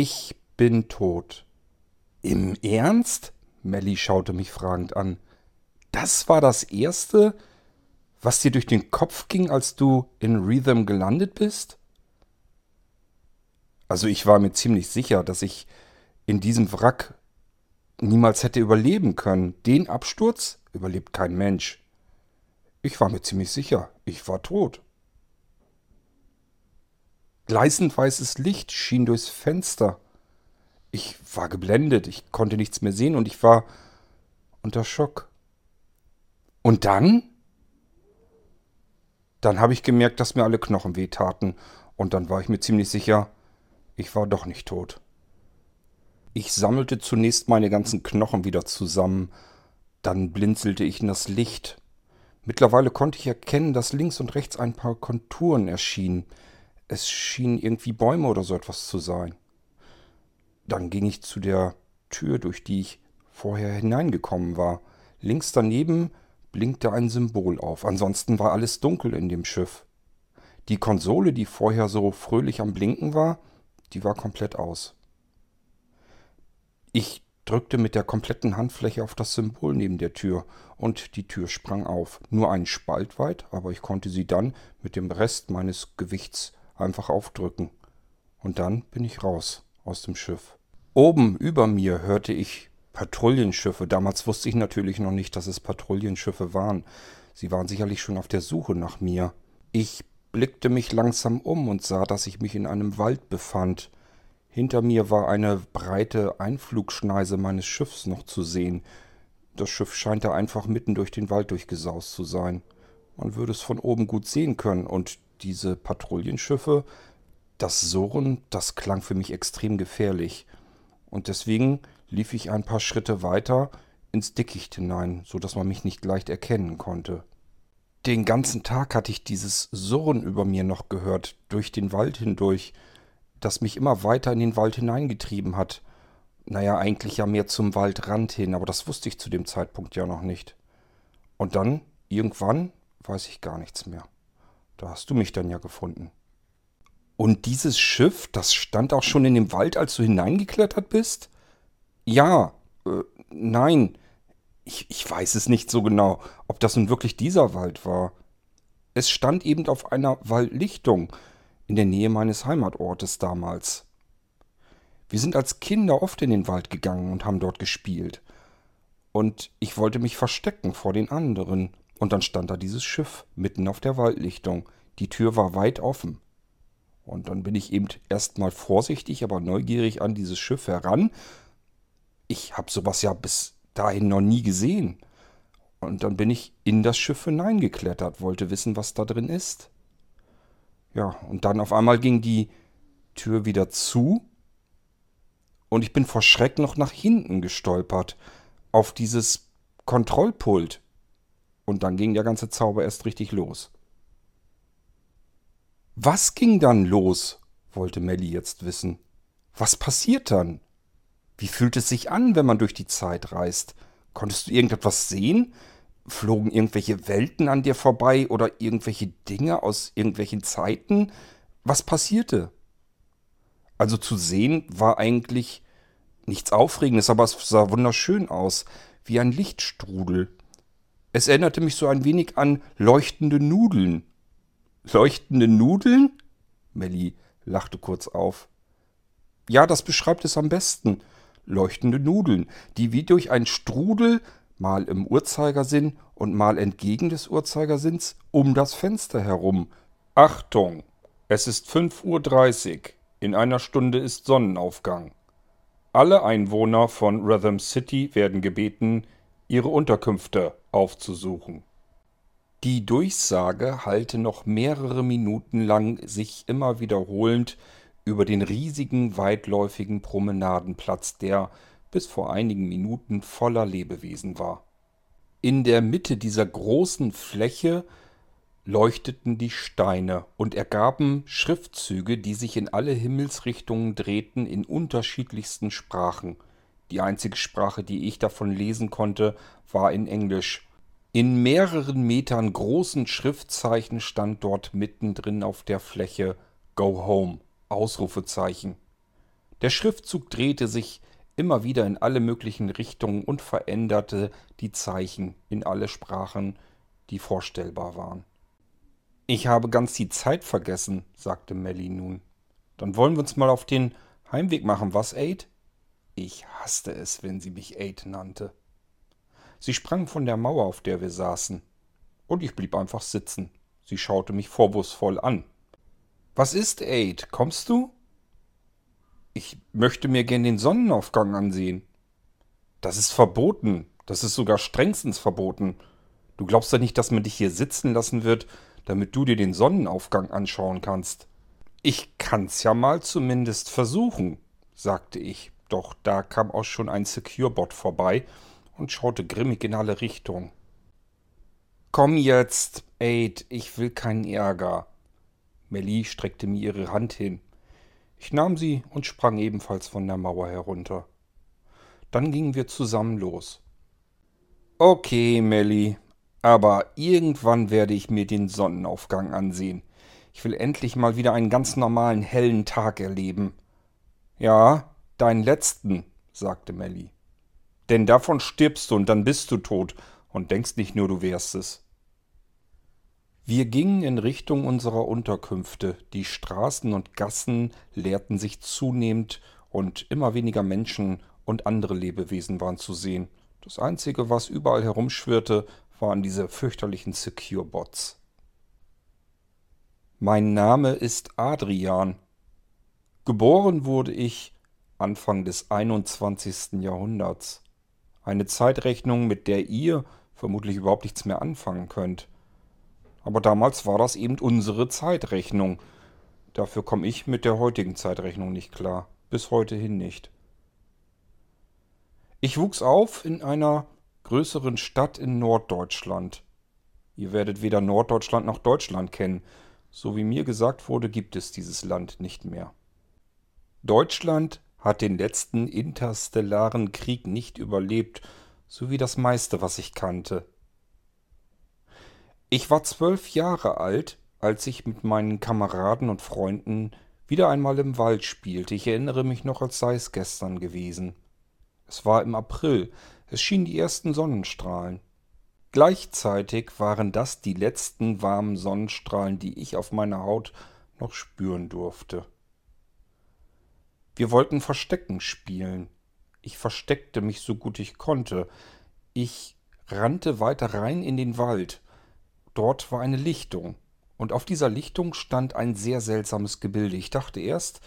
Ich bin tot. Im Ernst? Melly schaute mich fragend an. Das war das Erste, was dir durch den Kopf ging, als du in Rhythm gelandet bist? Also ich war mir ziemlich sicher, dass ich in diesem Wrack niemals hätte überleben können. Den Absturz überlebt kein Mensch. Ich war mir ziemlich sicher, ich war tot. Gleißend weißes Licht schien durchs Fenster. Ich war geblendet, ich konnte nichts mehr sehen und ich war unter Schock. Und dann? Dann habe ich gemerkt, dass mir alle Knochen wehtaten und dann war ich mir ziemlich sicher, ich war doch nicht tot. Ich sammelte zunächst meine ganzen Knochen wieder zusammen, dann blinzelte ich in das Licht. Mittlerweile konnte ich erkennen, dass links und rechts ein paar Konturen erschienen. Es schienen irgendwie Bäume oder so etwas zu sein. Dann ging ich zu der Tür, durch die ich vorher hineingekommen war. Links daneben blinkte ein Symbol auf. Ansonsten war alles dunkel in dem Schiff. Die Konsole, die vorher so fröhlich am Blinken war, die war komplett aus. Ich drückte mit der kompletten Handfläche auf das Symbol neben der Tür und die Tür sprang auf. Nur einen Spalt weit, aber ich konnte sie dann mit dem Rest meines Gewichts einfach aufdrücken. Und dann bin ich raus aus dem Schiff. Oben über mir hörte ich Patrouillenschiffe. Damals wusste ich natürlich noch nicht, dass es Patrouillenschiffe waren. Sie waren sicherlich schon auf der Suche nach mir. Ich blickte mich langsam um und sah, dass ich mich in einem Wald befand. Hinter mir war eine breite Einflugschneise meines Schiffs noch zu sehen. Das Schiff scheint da einfach mitten durch den Wald durchgesaust zu sein. Man würde es von oben gut sehen können, und diese Patrouillenschiffe, das Surren, das klang für mich extrem gefährlich. Und deswegen lief ich ein paar Schritte weiter ins Dickicht hinein, so dass man mich nicht leicht erkennen konnte. Den ganzen Tag hatte ich dieses Surren über mir noch gehört, durch den Wald hindurch, das mich immer weiter in den Wald hineingetrieben hat. Naja, eigentlich ja mehr zum Waldrand hin, aber das wusste ich zu dem Zeitpunkt ja noch nicht. Und dann, irgendwann, weiß ich gar nichts mehr. Da hast du mich dann ja gefunden. Und dieses Schiff, das stand auch schon in dem Wald, als du hineingeklettert bist? Ja, äh, nein. Ich, ich weiß es nicht so genau, ob das nun wirklich dieser Wald war. Es stand eben auf einer Waldlichtung in der Nähe meines Heimatortes damals. Wir sind als Kinder oft in den Wald gegangen und haben dort gespielt. Und ich wollte mich verstecken vor den anderen. Und dann stand da dieses Schiff mitten auf der Waldlichtung. Die Tür war weit offen. Und dann bin ich eben erstmal vorsichtig, aber neugierig an dieses Schiff heran. Ich habe sowas ja bis dahin noch nie gesehen. Und dann bin ich in das Schiff hineingeklettert, wollte wissen, was da drin ist. Ja, und dann auf einmal ging die Tür wieder zu und ich bin vor Schreck noch nach hinten gestolpert auf dieses Kontrollpult. Und dann ging der ganze Zauber erst richtig los. Was ging dann los? wollte Melly jetzt wissen. Was passiert dann? Wie fühlt es sich an, wenn man durch die Zeit reist? Konntest du irgendetwas sehen? Flogen irgendwelche Welten an dir vorbei oder irgendwelche Dinge aus irgendwelchen Zeiten? Was passierte? Also zu sehen war eigentlich nichts Aufregendes, aber es sah wunderschön aus, wie ein Lichtstrudel. Es erinnerte mich so ein wenig an leuchtende Nudeln. Leuchtende Nudeln? Melly lachte kurz auf. Ja, das beschreibt es am besten. Leuchtende Nudeln, die wie durch ein Strudel, mal im Uhrzeigersinn und mal entgegen des Uhrzeigersinns, um das Fenster herum. Achtung! Es ist fünf Uhr. dreißig. In einer Stunde ist Sonnenaufgang. Alle Einwohner von Rhythm City werden gebeten, ihre Unterkünfte aufzusuchen. Die Durchsage hallte noch mehrere Minuten lang sich immer wiederholend über den riesigen, weitläufigen Promenadenplatz, der bis vor einigen Minuten voller Lebewesen war. In der Mitte dieser großen Fläche leuchteten die Steine und ergaben Schriftzüge, die sich in alle Himmelsrichtungen drehten in unterschiedlichsten Sprachen. Die einzige Sprache, die ich davon lesen konnte, war in Englisch, in mehreren Metern großen Schriftzeichen stand dort mittendrin auf der Fläche Go Home. Ausrufezeichen. Der Schriftzug drehte sich immer wieder in alle möglichen Richtungen und veränderte die Zeichen in alle Sprachen, die vorstellbar waren. Ich habe ganz die Zeit vergessen, sagte Melly nun. Dann wollen wir uns mal auf den Heimweg machen, was, Aid? Ich hasste es, wenn sie mich Aid nannte. Sie sprang von der Mauer, auf der wir saßen. Und ich blieb einfach sitzen. Sie schaute mich vorwurfsvoll an. Was ist, Aid? Kommst du? Ich möchte mir gern den Sonnenaufgang ansehen. Das ist verboten. Das ist sogar strengstens verboten. Du glaubst ja nicht, dass man dich hier sitzen lassen wird, damit du dir den Sonnenaufgang anschauen kannst. Ich kann's ja mal zumindest versuchen, sagte ich, doch da kam auch schon ein Securebot vorbei und schaute grimmig in alle Richtungen. Komm jetzt, Aid, ich will keinen Ärger. Melly streckte mir ihre Hand hin. Ich nahm sie und sprang ebenfalls von der Mauer herunter. Dann gingen wir zusammen los. Okay, Melly, aber irgendwann werde ich mir den Sonnenaufgang ansehen. Ich will endlich mal wieder einen ganz normalen hellen Tag erleben. Ja, deinen letzten, sagte Melly. Denn davon stirbst du und dann bist du tot und denkst nicht nur, du wärst es. Wir gingen in Richtung unserer Unterkünfte. Die Straßen und Gassen leerten sich zunehmend und immer weniger Menschen und andere Lebewesen waren zu sehen. Das Einzige, was überall herumschwirrte, waren diese fürchterlichen Secure-Bots. Mein Name ist Adrian. Geboren wurde ich Anfang des 21. Jahrhunderts. Eine Zeitrechnung, mit der ihr vermutlich überhaupt nichts mehr anfangen könnt. Aber damals war das eben unsere Zeitrechnung. Dafür komme ich mit der heutigen Zeitrechnung nicht klar. Bis heute hin nicht. Ich wuchs auf in einer größeren Stadt in Norddeutschland. Ihr werdet weder Norddeutschland noch Deutschland kennen. So wie mir gesagt wurde, gibt es dieses Land nicht mehr. Deutschland hat den letzten interstellaren Krieg nicht überlebt, so wie das meiste, was ich kannte. Ich war zwölf Jahre alt, als ich mit meinen Kameraden und Freunden wieder einmal im Wald spielte. Ich erinnere mich noch, als sei es gestern gewesen. Es war im April, es schienen die ersten Sonnenstrahlen. Gleichzeitig waren das die letzten warmen Sonnenstrahlen, die ich auf meiner Haut noch spüren durfte. Wir wollten Verstecken spielen. Ich versteckte mich so gut ich konnte. Ich rannte weiter rein in den Wald. Dort war eine Lichtung. Und auf dieser Lichtung stand ein sehr seltsames Gebilde. Ich dachte erst,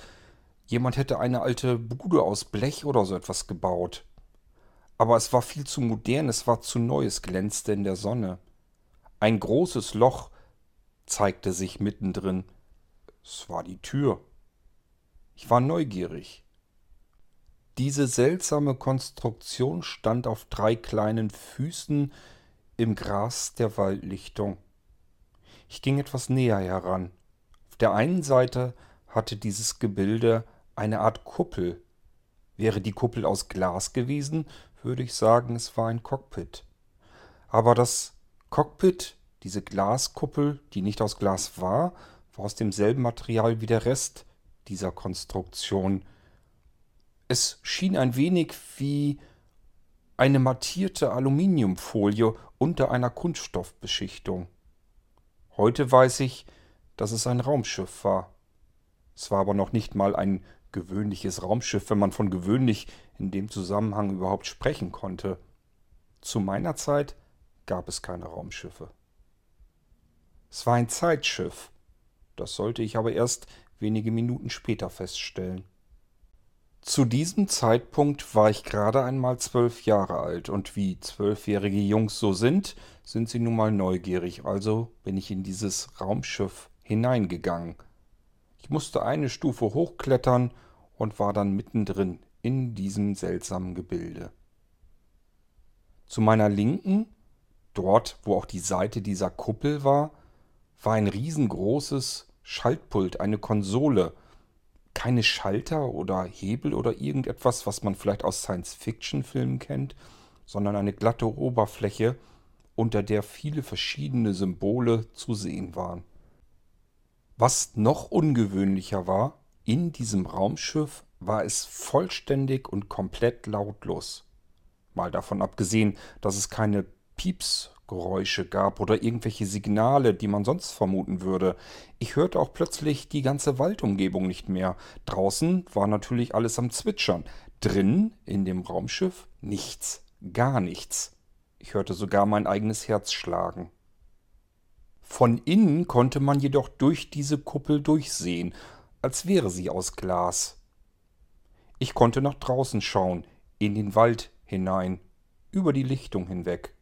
jemand hätte eine alte Bude aus Blech oder so etwas gebaut. Aber es war viel zu modern, es war zu neu, es glänzte in der Sonne. Ein großes Loch zeigte sich mittendrin. Es war die Tür. Ich war neugierig. Diese seltsame Konstruktion stand auf drei kleinen Füßen im Gras der Waldlichtung. Ich ging etwas näher heran. Auf der einen Seite hatte dieses Gebilde eine Art Kuppel. Wäre die Kuppel aus Glas gewesen, würde ich sagen, es war ein Cockpit. Aber das Cockpit, diese Glaskuppel, die nicht aus Glas war, war aus demselben Material wie der Rest dieser Konstruktion. Es schien ein wenig wie eine mattierte Aluminiumfolie unter einer Kunststoffbeschichtung. Heute weiß ich, dass es ein Raumschiff war. Es war aber noch nicht mal ein gewöhnliches Raumschiff, wenn man von gewöhnlich in dem Zusammenhang überhaupt sprechen konnte. Zu meiner Zeit gab es keine Raumschiffe. Es war ein Zeitschiff. Das sollte ich aber erst wenige Minuten später feststellen. Zu diesem Zeitpunkt war ich gerade einmal zwölf Jahre alt und wie zwölfjährige Jungs so sind, sind sie nun mal neugierig, also bin ich in dieses Raumschiff hineingegangen. Ich musste eine Stufe hochklettern und war dann mittendrin in diesem seltsamen Gebilde. Zu meiner Linken, dort wo auch die Seite dieser Kuppel war, war ein riesengroßes Schaltpult, eine Konsole. Keine Schalter oder Hebel oder irgendetwas, was man vielleicht aus Science-Fiction-Filmen kennt, sondern eine glatte Oberfläche, unter der viele verschiedene Symbole zu sehen waren. Was noch ungewöhnlicher war, in diesem Raumschiff war es vollständig und komplett lautlos. Mal davon abgesehen, dass es keine Piepsgeräusche gab oder irgendwelche Signale, die man sonst vermuten würde. Ich hörte auch plötzlich die ganze Waldumgebung nicht mehr. Draußen war natürlich alles am Zwitschern. Drinnen, in dem Raumschiff, nichts, gar nichts. Ich hörte sogar mein eigenes Herz schlagen. Von innen konnte man jedoch durch diese Kuppel durchsehen, als wäre sie aus Glas. Ich konnte nach draußen schauen, in den Wald hinein, über die Lichtung hinweg.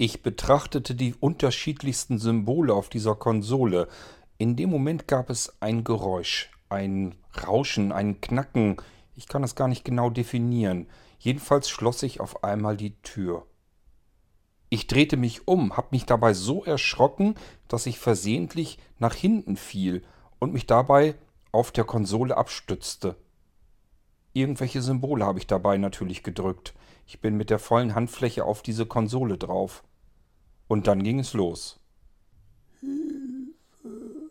Ich betrachtete die unterschiedlichsten Symbole auf dieser Konsole. In dem Moment gab es ein Geräusch, ein Rauschen, ein Knacken, ich kann es gar nicht genau definieren. Jedenfalls schloss ich auf einmal die Tür. Ich drehte mich um, hab mich dabei so erschrocken, dass ich versehentlich nach hinten fiel und mich dabei auf der Konsole abstützte. Irgendwelche Symbole habe ich dabei natürlich gedrückt. Ich bin mit der vollen Handfläche auf diese Konsole drauf. Und dann ging es los. Hilfe.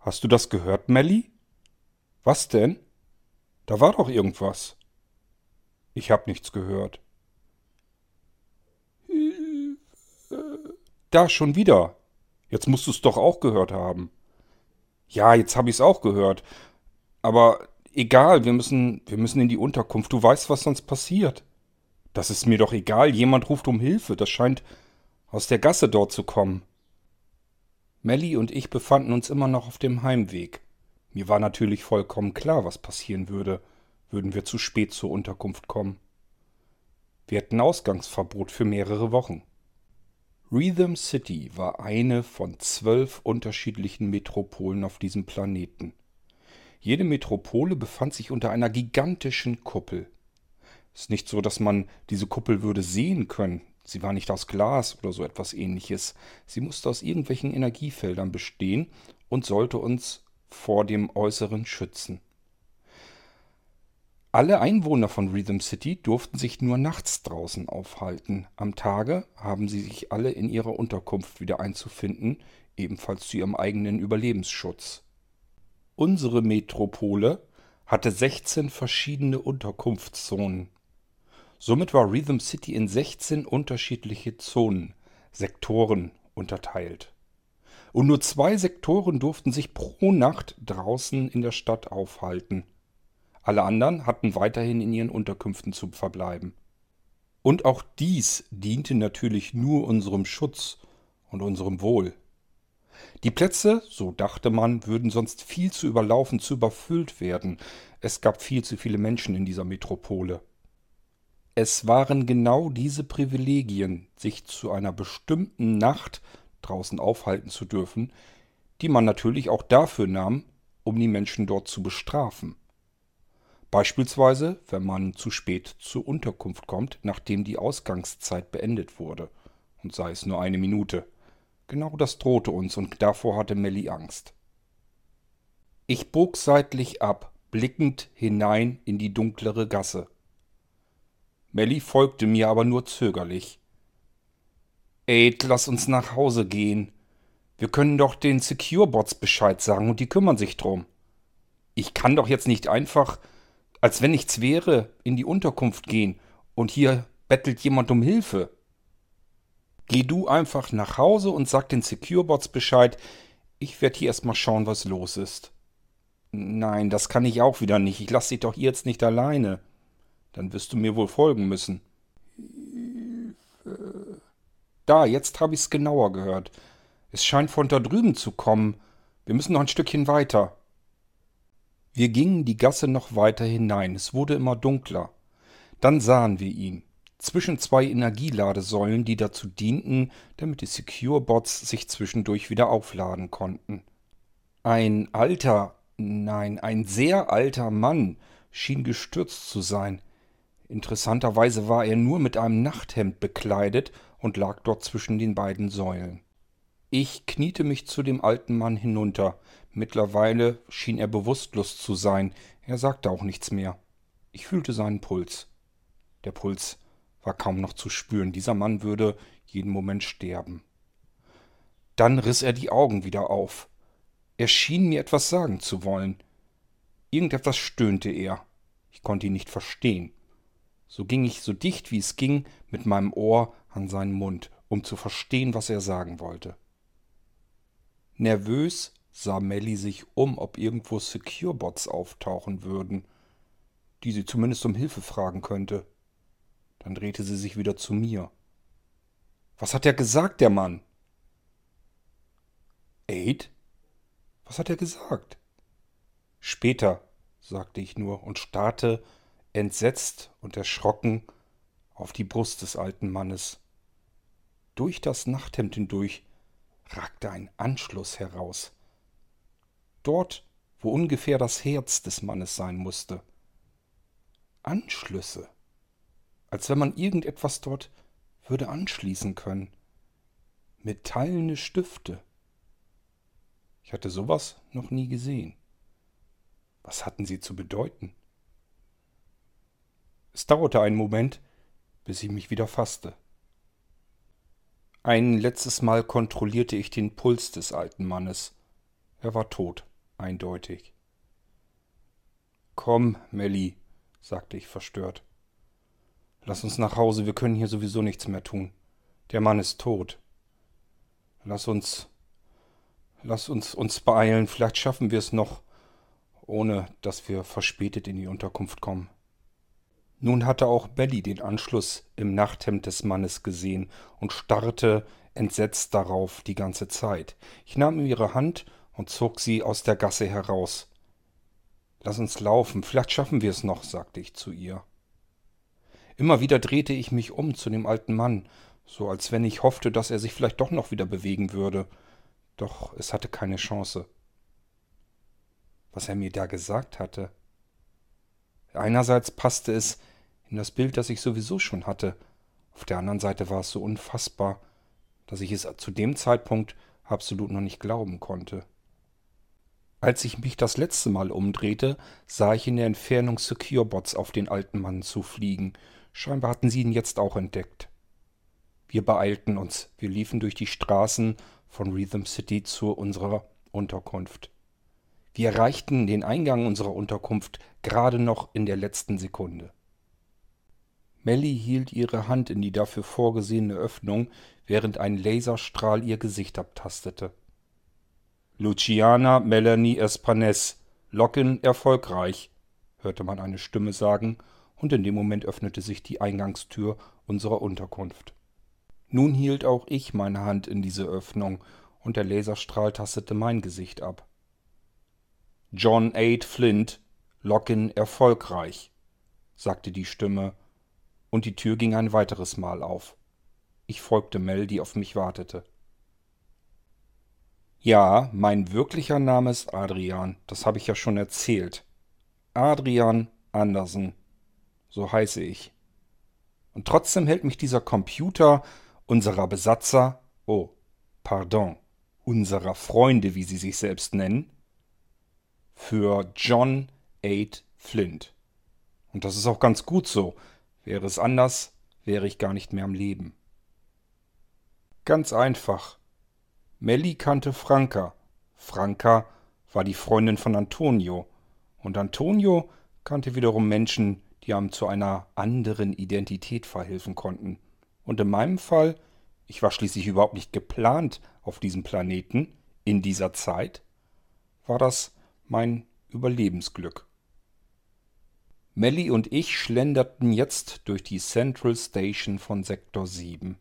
Hast du das gehört, Melly? Was denn? Da war doch irgendwas. Ich hab nichts gehört. Hilfe. Da schon wieder. Jetzt musst du's doch auch gehört haben. Ja, jetzt hab ich's auch gehört. Aber egal, wir müssen, wir müssen in die Unterkunft. Du weißt, was sonst passiert. Das ist mir doch egal. Jemand ruft um Hilfe. Das scheint aus der Gasse dort zu kommen. Melly und ich befanden uns immer noch auf dem Heimweg. Mir war natürlich vollkommen klar, was passieren würde, würden wir zu spät zur Unterkunft kommen. Wir hatten Ausgangsverbot für mehrere Wochen. Rhythm City war eine von zwölf unterschiedlichen Metropolen auf diesem Planeten. Jede Metropole befand sich unter einer gigantischen Kuppel. Es ist nicht so, dass man diese Kuppel würde sehen können. Sie war nicht aus Glas oder so etwas ähnliches. Sie musste aus irgendwelchen Energiefeldern bestehen und sollte uns vor dem Äußeren schützen. Alle Einwohner von Rhythm City durften sich nur nachts draußen aufhalten. Am Tage haben sie sich alle in ihrer Unterkunft wieder einzufinden, ebenfalls zu ihrem eigenen Überlebensschutz. Unsere Metropole hatte 16 verschiedene Unterkunftszonen. Somit war Rhythm City in 16 unterschiedliche Zonen, Sektoren unterteilt und nur zwei Sektoren durften sich pro Nacht draußen in der Stadt aufhalten. Alle anderen hatten weiterhin in ihren Unterkünften zu verbleiben. Und auch dies diente natürlich nur unserem Schutz und unserem Wohl. Die Plätze, so dachte man, würden sonst viel zu überlaufen, zu überfüllt werden. Es gab viel zu viele Menschen in dieser Metropole. Es waren genau diese Privilegien, sich zu einer bestimmten Nacht draußen aufhalten zu dürfen, die man natürlich auch dafür nahm, um die Menschen dort zu bestrafen. Beispielsweise, wenn man zu spät zur Unterkunft kommt, nachdem die Ausgangszeit beendet wurde, und sei es nur eine Minute. Genau das drohte uns, und davor hatte Melly Angst. Ich bog seitlich ab, blickend hinein in die dunklere Gasse. Melly folgte mir aber nur zögerlich. Aid, lass uns nach Hause gehen. Wir können doch den Secure-Bots Bescheid sagen und die kümmern sich drum. Ich kann doch jetzt nicht einfach, als wenn nichts wäre, in die Unterkunft gehen und hier bettelt jemand um Hilfe. Geh du einfach nach Hause und sag den Secure-Bots Bescheid. Ich werde hier erstmal schauen, was los ist. Nein, das kann ich auch wieder nicht. Ich lasse dich doch jetzt nicht alleine. Dann wirst du mir wohl folgen müssen. Hilfe. Da, jetzt habe ich's genauer gehört. Es scheint von da drüben zu kommen. Wir müssen noch ein Stückchen weiter. Wir gingen die Gasse noch weiter hinein. Es wurde immer dunkler. Dann sahen wir ihn. Zwischen zwei Energieladesäulen, die dazu dienten, damit die Secure-Bots sich zwischendurch wieder aufladen konnten. Ein alter, nein, ein sehr alter Mann schien gestürzt zu sein. Interessanterweise war er nur mit einem Nachthemd bekleidet und lag dort zwischen den beiden Säulen. Ich kniete mich zu dem alten Mann hinunter. Mittlerweile schien er bewusstlos zu sein. Er sagte auch nichts mehr. Ich fühlte seinen Puls. Der Puls war kaum noch zu spüren. Dieser Mann würde jeden Moment sterben. Dann riss er die Augen wieder auf. Er schien mir etwas sagen zu wollen. Irgendetwas stöhnte er. Ich konnte ihn nicht verstehen. So ging ich so dicht wie es ging mit meinem Ohr an seinen Mund, um zu verstehen, was er sagen wollte. Nervös sah Melly sich um, ob irgendwo Securebots auftauchen würden, die sie zumindest um Hilfe fragen könnte. Dann drehte sie sich wieder zu mir. Was hat er gesagt, der Mann? Aid? Was hat er gesagt? Später, sagte ich nur und starrte entsetzt und erschrocken auf die Brust des alten Mannes. Durch das Nachthemd hindurch ragte ein Anschluss heraus. Dort, wo ungefähr das Herz des Mannes sein musste. Anschlüsse. Als wenn man irgendetwas dort würde anschließen können. Metallene Stifte. Ich hatte sowas noch nie gesehen. Was hatten sie zu bedeuten? Es dauerte einen Moment, bis ich mich wieder fasste. Ein letztes Mal kontrollierte ich den Puls des alten Mannes. Er war tot, eindeutig. Komm, Melly, sagte ich verstört. Lass uns nach Hause, wir können hier sowieso nichts mehr tun. Der Mann ist tot. Lass uns. Lass uns uns beeilen, vielleicht schaffen wir es noch, ohne dass wir verspätet in die Unterkunft kommen. Nun hatte auch Belly den Anschluss im Nachthemd des Mannes gesehen und starrte entsetzt darauf die ganze Zeit. Ich nahm ihre Hand und zog sie aus der Gasse heraus. Lass uns laufen, vielleicht schaffen wir es noch, sagte ich zu ihr. Immer wieder drehte ich mich um zu dem alten Mann, so als wenn ich hoffte, dass er sich vielleicht doch noch wieder bewegen würde. Doch es hatte keine Chance. Was er mir da gesagt hatte, Einerseits passte es in das Bild, das ich sowieso schon hatte. Auf der anderen Seite war es so unfassbar, dass ich es zu dem Zeitpunkt absolut noch nicht glauben konnte. Als ich mich das letzte Mal umdrehte, sah ich in der Entfernung Securebots auf den alten Mann zufliegen. Scheinbar hatten sie ihn jetzt auch entdeckt. Wir beeilten uns. Wir liefen durch die Straßen von Rhythm City zu unserer Unterkunft. Wir erreichten den Eingang unserer Unterkunft gerade noch in der letzten Sekunde. Melly hielt ihre Hand in die dafür vorgesehene Öffnung, während ein Laserstrahl ihr Gesicht abtastete. Luciana Melanie Espanes, Locken erfolgreich, hörte man eine Stimme sagen, und in dem Moment öffnete sich die Eingangstür unserer Unterkunft. Nun hielt auch ich meine Hand in diese Öffnung, und der Laserstrahl tastete mein Gesicht ab. John Aid Flint, Login erfolgreich, sagte die Stimme, und die Tür ging ein weiteres Mal auf. Ich folgte Mel, die auf mich wartete. Ja, mein wirklicher Name ist Adrian, das habe ich ja schon erzählt. Adrian Andersen, so heiße ich. Und trotzdem hält mich dieser Computer unserer Besatzer, oh, pardon, unserer Freunde, wie sie sich selbst nennen, für John 8 Flint. Und das ist auch ganz gut so. Wäre es anders, wäre ich gar nicht mehr am Leben. Ganz einfach. Melly kannte Franka. Franka war die Freundin von Antonio. Und Antonio kannte wiederum Menschen, die ihm zu einer anderen Identität verhelfen konnten. Und in meinem Fall, ich war schließlich überhaupt nicht geplant auf diesem Planeten in dieser Zeit, war das mein Überlebensglück. Melly und ich schlenderten jetzt durch die Central Station von Sektor 7.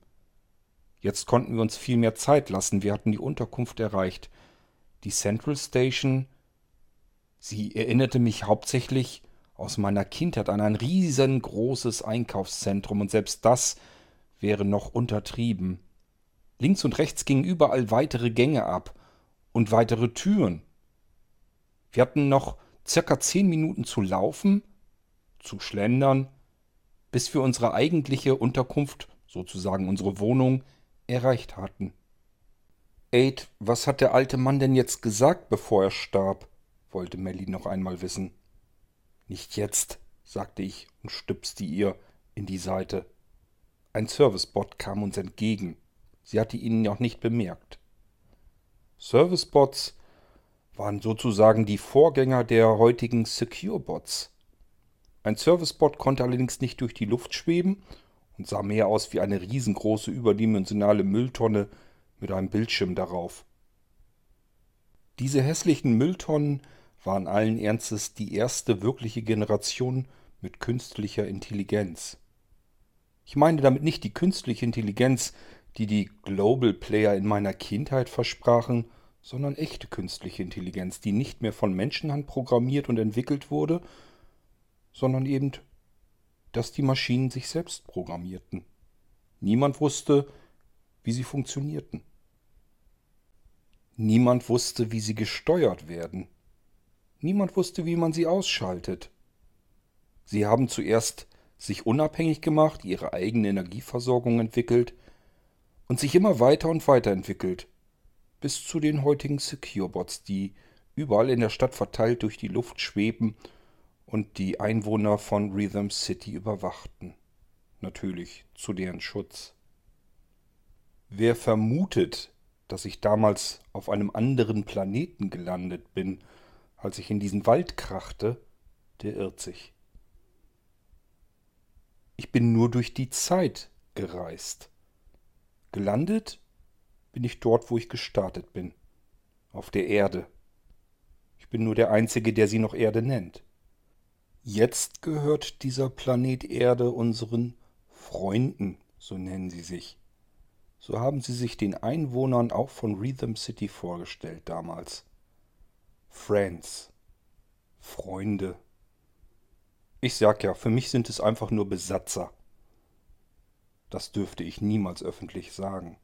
Jetzt konnten wir uns viel mehr Zeit lassen, wir hatten die Unterkunft erreicht. Die Central Station, sie erinnerte mich hauptsächlich aus meiner Kindheit an ein riesengroßes Einkaufszentrum und selbst das wäre noch untertrieben. Links und rechts gingen überall weitere Gänge ab und weitere Türen. Wir hatten noch circa zehn Minuten zu laufen, zu schlendern, bis wir unsere eigentliche Unterkunft, sozusagen unsere Wohnung, erreicht hatten. Aid, was hat der alte Mann denn jetzt gesagt, bevor er starb? wollte Melly noch einmal wissen. Nicht jetzt, sagte ich und stüpste ihr in die Seite. Ein Servicebot kam uns entgegen. Sie hatte ihn noch nicht bemerkt. Servicebots waren sozusagen die Vorgänger der heutigen Secure-Bots. Ein Servicebot konnte allerdings nicht durch die Luft schweben und sah mehr aus wie eine riesengroße überdimensionale Mülltonne mit einem Bildschirm darauf. Diese hässlichen Mülltonnen waren allen Ernstes die erste wirkliche Generation mit künstlicher Intelligenz. Ich meine damit nicht die künstliche Intelligenz, die die Global Player in meiner Kindheit versprachen, sondern echte künstliche Intelligenz, die nicht mehr von Menschenhand programmiert und entwickelt wurde, sondern eben, dass die Maschinen sich selbst programmierten. Niemand wusste, wie sie funktionierten. Niemand wusste, wie sie gesteuert werden. Niemand wusste, wie man sie ausschaltet. Sie haben zuerst sich unabhängig gemacht, ihre eigene Energieversorgung entwickelt und sich immer weiter und weiter entwickelt, bis zu den heutigen Securebots, die überall in der Stadt verteilt durch die Luft schweben und die Einwohner von Rhythm City überwachten. Natürlich zu deren Schutz. Wer vermutet, dass ich damals auf einem anderen Planeten gelandet bin, als ich in diesen Wald krachte, der irrt sich. Ich bin nur durch die Zeit gereist. Gelandet bin ich dort, wo ich gestartet bin, auf der Erde. Ich bin nur der Einzige, der sie noch Erde nennt. Jetzt gehört dieser Planet Erde unseren Freunden, so nennen sie sich. So haben sie sich den Einwohnern auch von Rhythm City vorgestellt damals. Friends. Freunde. Ich sag ja, für mich sind es einfach nur Besatzer. Das dürfte ich niemals öffentlich sagen.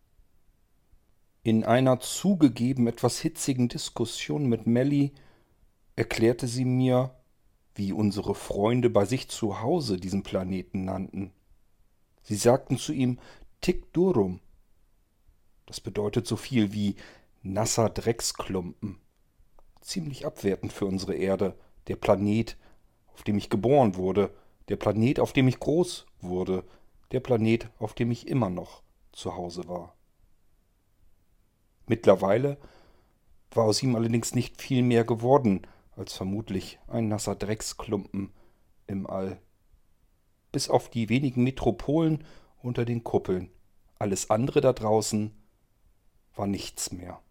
In einer zugegeben etwas hitzigen Diskussion mit Melly erklärte sie mir, wie unsere Freunde bei sich zu Hause diesen Planeten nannten. Sie sagten zu ihm Tick Durum. Das bedeutet so viel wie nasser Drecksklumpen. Ziemlich abwertend für unsere Erde, der Planet, auf dem ich geboren wurde, der Planet, auf dem ich groß wurde, der Planet, auf dem ich immer noch zu Hause war. Mittlerweile war aus ihm allerdings nicht viel mehr geworden als vermutlich ein nasser Drecksklumpen im All. Bis auf die wenigen Metropolen unter den Kuppeln. Alles andere da draußen war nichts mehr.